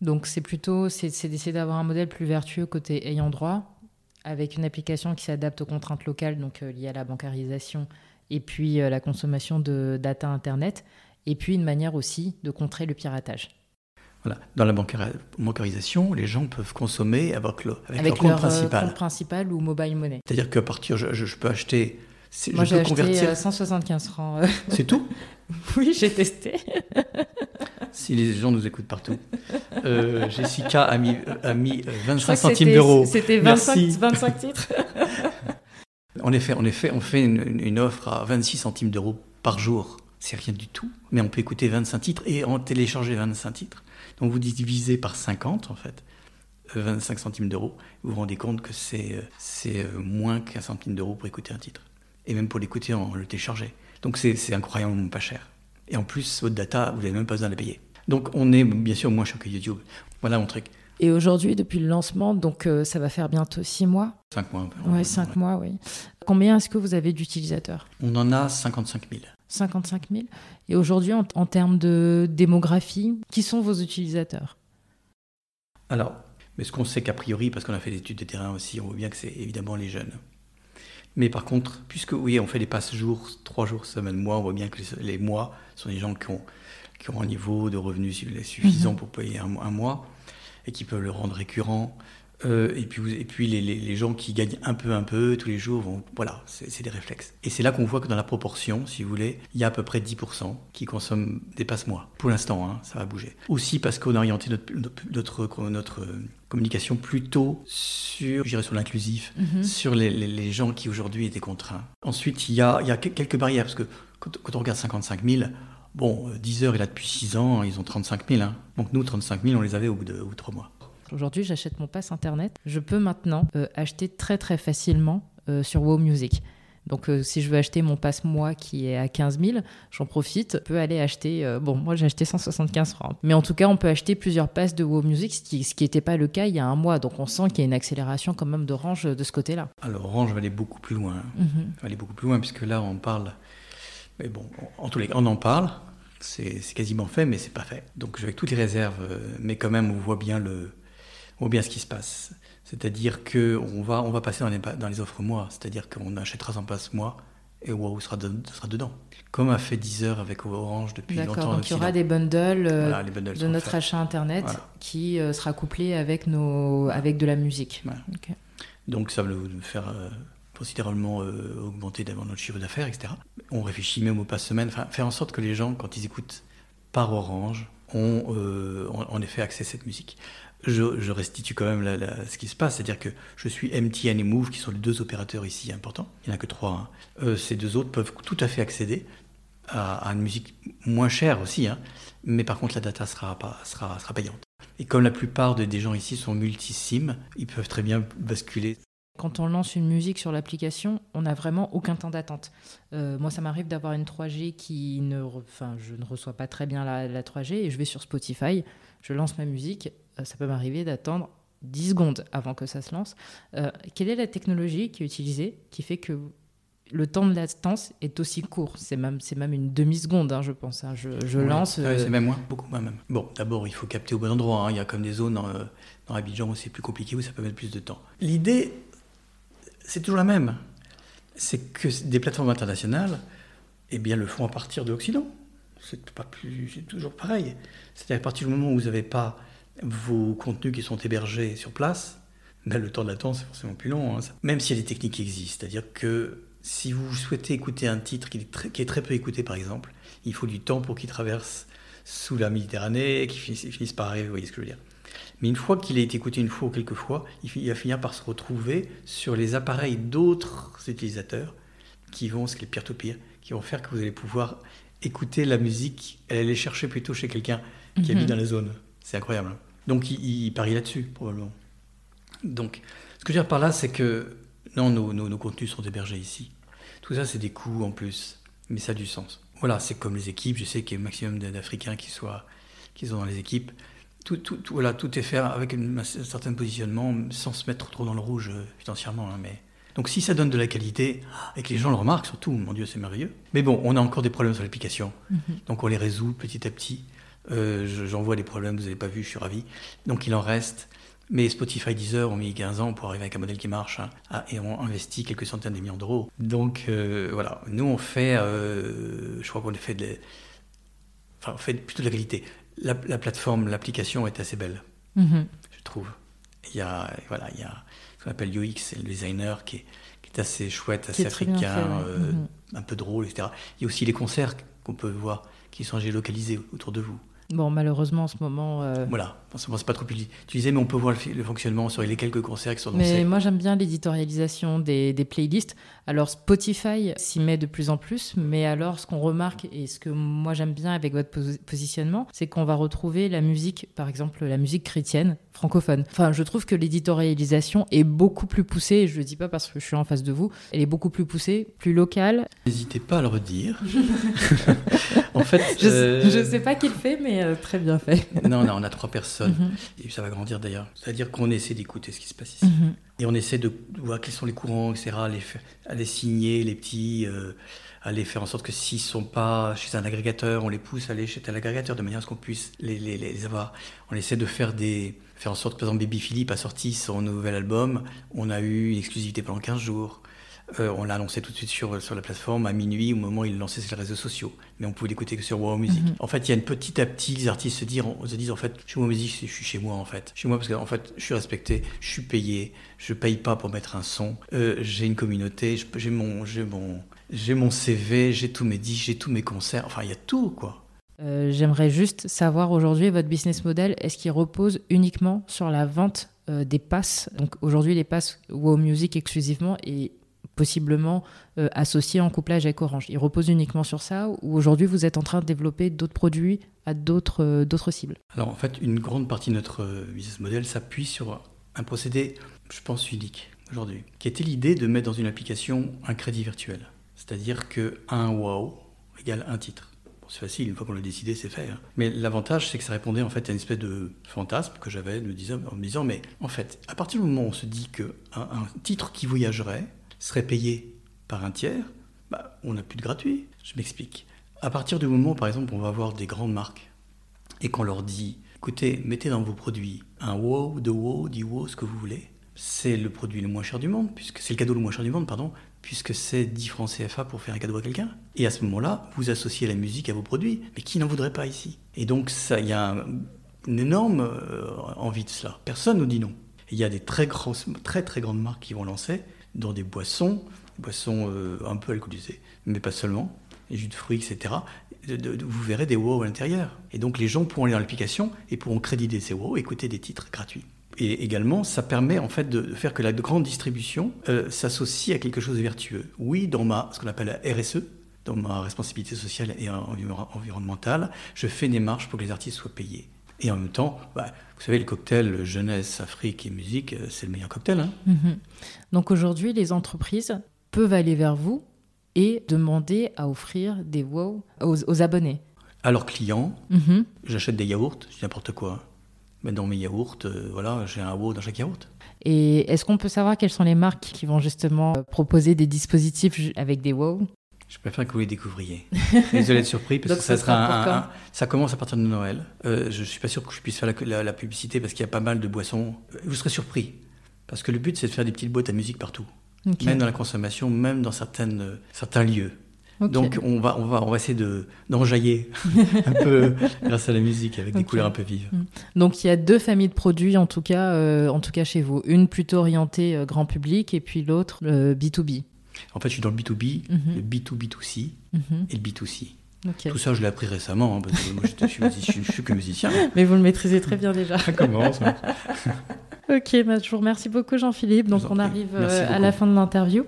Donc c'est plutôt c'est d'essayer d'avoir un modèle plus vertueux côté ayant droit, avec une application qui s'adapte aux contraintes locales, donc euh, liées à la bancarisation et puis euh, la consommation de data Internet, et puis une manière aussi de contrer le piratage. Voilà. Dans la bancarisation, les gens peuvent consommer avec, le, avec, leur, compte euh, principal. compte principal ou mobile money. C'est-à-dire qu'à partir, je, je, peux acheter moi, j'ai acheté 175 francs. C'est tout? [LAUGHS] Oui, j'ai testé. [LAUGHS] si les gens nous écoutent partout. Euh, [LAUGHS] Jessica a mis, a mis 25 centimes d'euros. C'était 25, 25, titres. en effet, en effet, on fait une, une offre à 26 centimes d'euros par jour. C'est rien du tout. Mais on peut écouter 25 titres et en télécharger 25 titres. Donc vous divisez par 50, en fait. 25 centimes d'euros, vous vous rendez compte que c'est euh, moins qu'un centime d'euros pour écouter un titre et même pour l'écouter en le télécharger. Donc c'est incroyablement pas cher. Et en plus, votre data, vous n'avez même pas besoin de la payer. Donc on est bien sûr moins cher que YouTube. Voilà mon truc. Et aujourd'hui, depuis le lancement, donc euh, ça va faire bientôt six mois. Cinq mois. Ouais, cinq mois, oui. Combien est-ce que vous avez d'utilisateurs? On en a 55 000. 55 000. Et aujourd'hui, en, en, termes de démographie, qui sont vos utilisateurs? Alors, mais ce qu'on sait qu'a priori, parce qu'on a fait des études de terrain aussi, on voit bien que c'est évidemment les jeunes. Mais par contre, puisque oui, on fait des passes jours, trois jours, semaine, mois, on voit bien que les, mois sont des gens qui ont, qui ont un niveau de revenus suffisant mhm. pour payer un, mois et qui peuvent le rendre récurrent. Euh, et puis, et puis les, les, gens qui gagnent un peu, un peu tous les jours, vont, voilà, c'est des réflexes. Et c'est là qu'on voit que dans la proportion, si vous voulez, il y a à peu près 10% qui consomment des passe-mois. Pour l'instant, hein, ça va bouger. Aussi parce qu'on a orienté notre, notre, notre, communication plutôt sur, je sur l'inclusif, mhm. sur les, les, gens qui aujourd'hui étaient contraints. Ensuite, il y a, il y a quelques barrières, parce que quand, quand on regarde 55 000, Bon, 10 heures est là depuis 6 ans, ils ont 35 000. Hein. Donc nous, 35 000, on les avait au bout de, au bout de 3 mois. Aujourd'hui, j'achète mon pass internet. Je peux maintenant euh, acheter très très facilement euh, sur WoW Music. Donc, euh, si je veux acheter mon passe moi qui est à 15 000, j'en profite. Je peux aller acheter. bon, moi j'ai acheté 175 francs. Mais en tout cas, on peut acheter plusieurs passes de WoW Music, ce qui n'était pas le cas il y a un mois. Donc, on sent qu'il y a une accélération quand même d'Orange de ce côté-là. Alors, Orange va aller beaucoup plus loin. Mhm. Va aller beaucoup plus loin, puisque là, on parle. Mais bon, en tous les cas, on en parle. C'est quasiment fait, mais c'est pas fait. Donc, avec toutes les réserves, mais quand même, on voit bien le voit bien ce qui se passe. C'est-à-dire qu'on va, on va passer dans les, dans les offres mois, c'est-à-dire qu'on achètera sans passe mois et WoW sera, sera dedans. Comme a fait Deezer avec Orange depuis longtemps. Donc il y aura des bundles, euh, de notre achat internet qui euh, sera couplé avec, nos, avec de la musique. Donc ça nous faire euh, considérablement augmenter d'abord notre chiffre d'affaires, etc. On réfléchit même au pass semaine, enfin, faire en sorte que les gens, quand ils écoutent par Orange, ont en effet accès à cette musique je, restitue quand même ce qui se passe, c'est-à-dire que je suis MTN et Move, qui sont les deux opérateurs ici importants, il n'y en a que trois. Hein. Euh, ces deux autres peuvent tout à fait accéder à, une musique moins chère aussi, hein. mais par contre la data sera, pas, sera, sera payante. Et comme la plupart des gens ici sont multi-SIM, ils peuvent très bien basculer. Quand on lance une musique sur l'application, on n'a vraiment aucun temps d'attente. Euh, moi, ça m'arrive d'avoir une 3G qui ne... Enfin, je ne reçois pas très bien la 3G et je vais sur Spotify, je lance ma musique, euh, ça peut m'arriver d'attendre 10 secondes avant que ça se lance. Euh, quelle est la technologie qui est utilisée qui fait que le temps de latence est aussi court? C'est même, c'est même une demi-seconde, hein, je pense. Hein. Je, lance. Euh, c'est même moins, beaucoup moins même. Bon, d'abord, il faut capter au bon endroit. Hein. Il y a comme des zones dans, dans Abidjan où c'est plus compliqué, où ça peut mettre plus de temps. L'idée, c'est toujours la même. C'est que des plateformes internationales eh bien, le font à partir de l'Occident. C'est, c'est toujours pareil. C'est-à-dire à partir du moment où vous n'avez pas vos contenus qui sont hébergés sur place, ben, le temps de latence est forcément plus long. Hein. Même a des techniques existent. C'est-à-dire que si vous souhaitez écouter un titre qui est, très, peu écouté, par exemple, il faut du temps pour qu'il traverse sous la Méditerranée et qu'il finisse, par arriver, vous voyez ce que je veux dire. Mais une fois qu'il a été écouté une fois ou quelques fois, il va finir par se retrouver sur les appareils d'autres utilisateurs qui vont, ce qui est peer-to-peer, qui vont faire que vous allez pouvoir écouter la musique, aller chercher plutôt chez quelqu'un qui habite mhm. dans la zone. C'est incroyable. Hein. Donc il, parie là-dessus, probablement. Donc, ce que je veux dire par là, c'est que non, nos, nos, contenus sont hébergés ici. Tout ça, c'est des coûts en plus, mais ça a du sens. Voilà, c'est comme les équipes. Je sais qu'il y a un maximum d'Africains qui, soient, qui sont dans les équipes. Tout, tout, voilà, tout est fait avec un certain positionnement, sans se mettre trop dans le rouge euh, financièrement. Hein, mais... Donc si ça donne de la qualité, et que les gens le remarquent surtout, mon Dieu, c'est merveilleux. Mais bon, on a encore des problèmes sur l'application. Mhm. Donc on les résout petit à petit. Euh, j'en vois des problèmes, vous n'avez pas vu, je suis ravi. Donc il en reste. Mais Spotify, Deezer ont mis 15 ans pour arriver avec un modèle qui marche hein, et ont investi quelques centaines de millions d'euros. Donc euh, voilà, nous on fait, euh, je crois qu'on fait, de, enfin, on fait plutôt de la qualité. La, plateforme, l'application est assez belle, mm-hmm. je trouve. Il y a, voilà, il y a ce qu'on appelle UX, c'est le designer qui est, qui est assez chouette, assez africain, mm-hmm. un peu drôle, etc. Il y a aussi les concerts qu'on peut voir qui sont géolocalisés autour de vous. Bon, malheureusement, en ce moment. Euh... Voilà, en ce moment, c'est pas trop utilisé, mais on peut voir le, fonctionnement sur les quelques concerts qui sont Mais moi, j'aime bien l'éditorialisation des, des, playlists. Alors, Spotify s'y met de plus en plus, mais alors, ce qu'on remarque et ce que moi j'aime bien avec votre positionnement, c'est qu'on va retrouver la musique, par exemple, la musique chrétienne francophone. Enfin, je trouve que l'éditorialisation est beaucoup plus poussée, et je le dis pas parce que je suis en face de vous, elle est beaucoup plus poussée, plus locale. N'hésitez pas à le redire. [LAUGHS] en fait, je, ne euh, sais pas qui le fait, mais euh, très bien fait. [LAUGHS] non, non, on a trois personnes, mhm. et ça va grandir d'ailleurs. C'est-à-dire qu'on essaie d'écouter ce qui se passe ici. Mhm. Et on essaie de voir quels sont les courants, etc., à les, à les signer, les petits, euh, à les faire en sorte que s'ils ne sont pas chez un agrégateur, on les pousse à aller chez tel agrégateur de manière à ce qu'on puisse les, les, les, avoir. On essaie de faire des, faire en sorte que, par exemple, Baby Philippe a sorti son nouvel album, on a eu une exclusivité pendant 15 jours. Euh, on l'a annoncé tout de suite sur, sur la plateforme à minuit, au moment où il lançait sur les réseaux sociaux. Mais on pouvait l'écouter que sur Wow Music. Mhm. En fait, il y a une petit à petit, les artistes se disent, se disent en fait, chez Wow Music, je suis chez moi en fait. Chez moi parce qu'en fait, je suis respecté, je suis payé, je paye pas pour mettre un son. Euh, j'ai une communauté, j'ai mon, j'ai mon, j'ai mon CV, j'ai tous mes disques, j'ai tous mes concerts. Enfin, il y a tout quoi. Euh, j'aimerais juste savoir aujourd'hui votre business model, est-ce qu'il repose uniquement sur la vente des passes? Donc aujourd'hui les passes Wow Music exclusivement et possiblement euh, associé en couplage avec Orange. Il repose uniquement sur ça ou aujourd'hui vous êtes en train de développer d'autres produits à d'autres euh, cibles? Alors en fait, une grande partie de notre euh, business model s'appuie sur un procédé, je pense, unique aujourd'hui, qui était l'idée de mettre dans une application un crédit virtuel. C'est-à-dire que un wow égale un titre. c'est facile, une fois qu'on l'a décidé, c'est fait. Hein. Mais l'avantage, c'est que ça répondait en fait à une espèce de fantasme que j'avais en me disant, mais en fait, à partir du moment où on se dit qu'un un titre qui voyagerait, serait payé par un tiers, bah, on n'a plus de gratuit. Je m'explique. À partir du moment par exemple, on va avoir des grandes marques et qu'on leur dit, écoutez, mettez dans vos produits un wow, de wow, du wow, ce que vous voulez, c'est le produit le moins cher du monde, puisque c'est le cadeau le moins cher du monde, pardon, puisque c'est 10 francs CFA pour faire un cadeau à quelqu'un. Et à ce moment-là, vous associez la musique à vos produits, mais qui n'en voudrait pas ici? Et donc, il y a une énorme euh, envie de cela. Personne nous dit non. Il y a des très, grosses, très très grandes marques qui vont lancer dans des boissons, des boissons euh, un peu alcoolisées, mais pas seulement, les jus de fruits, etc. vous verrez des WoW à l'intérieur. Et donc les gens pourront aller dans l'application et pourront créditer ces WoW, écouter des titres gratuits. Et également, ça permet en fait de, faire que la grande distribution euh, s'associe à quelque chose de vertueux. Oui, dans ma, ce qu'on appelle la RSE, dans ma responsabilité sociale et environnementale, je fais des marches pour que les artistes soient payés. Et en même temps, bah, vous savez, le cocktail jeunesse, Afrique et musique, euh, c'est le meilleur cocktail. Hein. Mhm. Donc aujourd'hui, les entreprises peuvent aller vers vous et demander à offrir des WOW aux, abonnés. À leurs clients, mhm. j'achète des yaourts, n'importe quoi. Mais dans mes yaourts, euh, voilà, j'ai un WOW dans chaque yaourt. Et est-ce qu'on peut savoir quelles sont les marques qui vont justement proposer des dispositifs avec des WOW? Je préfère que vous les découvriez. Désolé d'être surpris, parce [LAUGHS] que ça, sera un, ça commence à partir de Noël. Euh, je ne suis pas sûr que je puisse faire la, publicité parce qu'il y a pas mal de boissons. Vous serez surpris, parce que le but, c'est de faire des petites boîtes à musique partout. Même dans la consommation, même dans certaines, certains lieux. Donc on va, on va, on va essayer d'enjailler [LAUGHS] un peu grâce à la musique avec des couleurs un peu vives. Mm. Donc il y a deux familles de produits en tout cas, euh, en tout cas chez vous. Une plutôt orientée euh, grand public et puis l'autre B2B. En fait, je suis dans le B2B, mhm. le B2B2C mhm. et le B2C. Tout ça, je l'ai appris récemment, hein, parce que moi, je, suis, suis que musicien. [LAUGHS] Mais vous le maîtrisez très bien déjà. [LAUGHS] Ça commence. Ok, bah, je vous remercie beaucoup Jean-Philippe. Donc on arrive euh, à la fin de l'interview.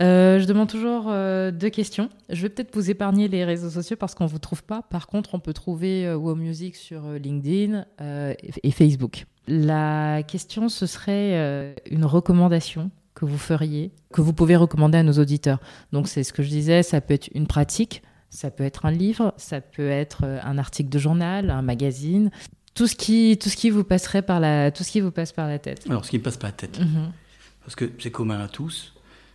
Euh, je demande toujours euh, deux questions. Je vais peut-être vous épargner les réseaux sociaux parce qu'on ne vous trouve pas. Par contre, on peut trouver Wow Music sur LinkedIn et Facebook. La question, ce serait une recommandation que vous feriez, que vous pouvez recommander à nos auditeurs. Donc c'est ce que je disais, ça peut être une pratique, ça peut être un livre, ça peut être un article de journal, un magazine, tout ce qui, tout ce qui vous passerait par la, tout ce qui vous passe par la tête. Alors ce qui me passe par la tête, mhm. parce que c'est commun à tous,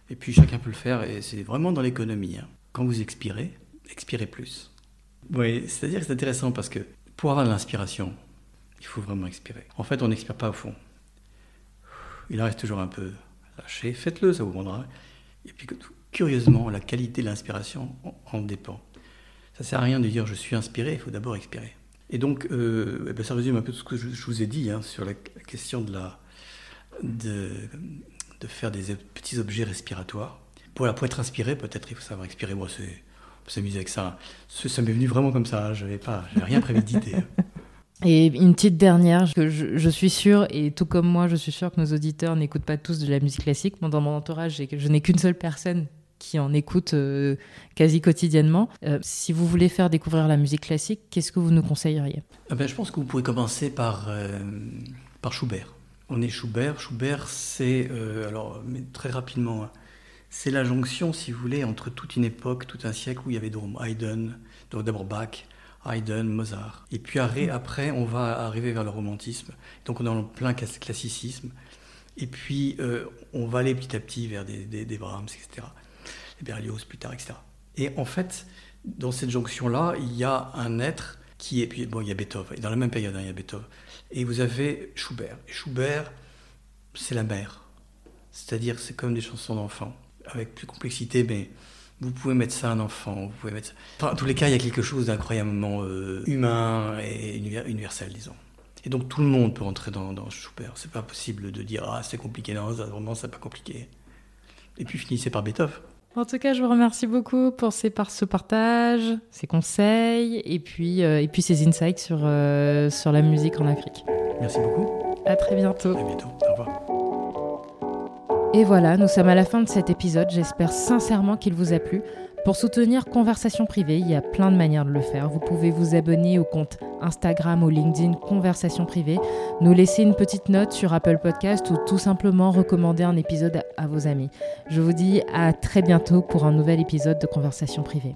et puis chacun peut le faire, et c'est vraiment dans l'économie. Hein. Quand vous expirez, expirez plus. Oui, c'est-à-dire que c'est intéressant parce que pour avoir de l'inspiration, il faut vraiment expirer. En fait, on n'expire pas au fond. Il en reste toujours un peu lâchez, faites-le, ça vous rendra. Et puis, curieusement, la qualité de l'inspiration en, dépend. Ça sert à rien de dire je suis inspiré, il faut d'abord expirer. Et donc, euh, eh ben, ça résume un peu tout ce que je, vous ai dit hein, sur la, question de, la, de, de, faire des petits objets respiratoires. Pour, pour être inspiré, peut-être il faut savoir expirer. Moi, c'est s'amuser avec ça. Ça m'est venu vraiment comme ça. Hein. Je n'avais pas, rien prémédité. [LAUGHS] Et une petite dernière, que je, suis sûre, et tout comme moi, je suis sûre que nos auditeurs n'écoutent pas tous de la musique classique. Moi, dans mon entourage, je n'ai qu'une seule personne qui en écoute euh, quasi quotidiennement. Euh, si vous voulez faire découvrir la musique classique, qu'est-ce que vous nous conseilleriez? Ah ben, Je pense que vous pouvez commencer par, euh, par Schubert. On est Schubert. Schubert, c'est, alors, mais très rapidement, hein, c'est la jonction, si vous voulez, entre toute une époque, tout un siècle où il y avait donc Haydn, d'abord Bach, Haydn, Mozart. Et puis après, on va arriver vers le romantisme. Donc on est en plein classicisme. Et puis on va aller petit à petit vers des, des, Brahms, etc. Berlioz plus tard, etc. Et en fait, dans cette jonction-là, il y a un être qui est. Bon, il y a Beethoven. Dans la même période, hein, il y a Beethoven. Et vous avez Schubert. Schubert, c'est la mère. C'est-à-dire, c'est comme des chansons d'enfants. avec plus complexité, mais vous pouvez mettre ça à un enfant, vous pouvez mettre ça... en tous les cas, il y a quelque chose d'incroyablement euh, humain et universel, disons. Et donc tout le monde peut rentrer dans, dans Schubert. C'est pas possible de dire ah c'est compliqué, non, vraiment c'est pas compliqué. Et puis finissez par Beethoven. En tout cas, je vous remercie beaucoup pour ces par ce partage, ces conseils et puis, euh, et puis ces insights sur, euh, sur la musique en Afrique. Merci beaucoup. À très bientôt. À bientôt. Au revoir. Et voilà, nous sommes à la fin de cet épisode. J'espère sincèrement qu'il vous a plu. Pour soutenir Conversation Privée, il y a plein de manières de le faire. Vous pouvez vous abonner au compte Instagram ou LinkedIn Conversation Privée, nous laisser une petite note sur Apple Podcast ou tout simplement recommander un épisode à vos amis. Je vous dis à très bientôt pour un nouvel épisode de Conversation Privée.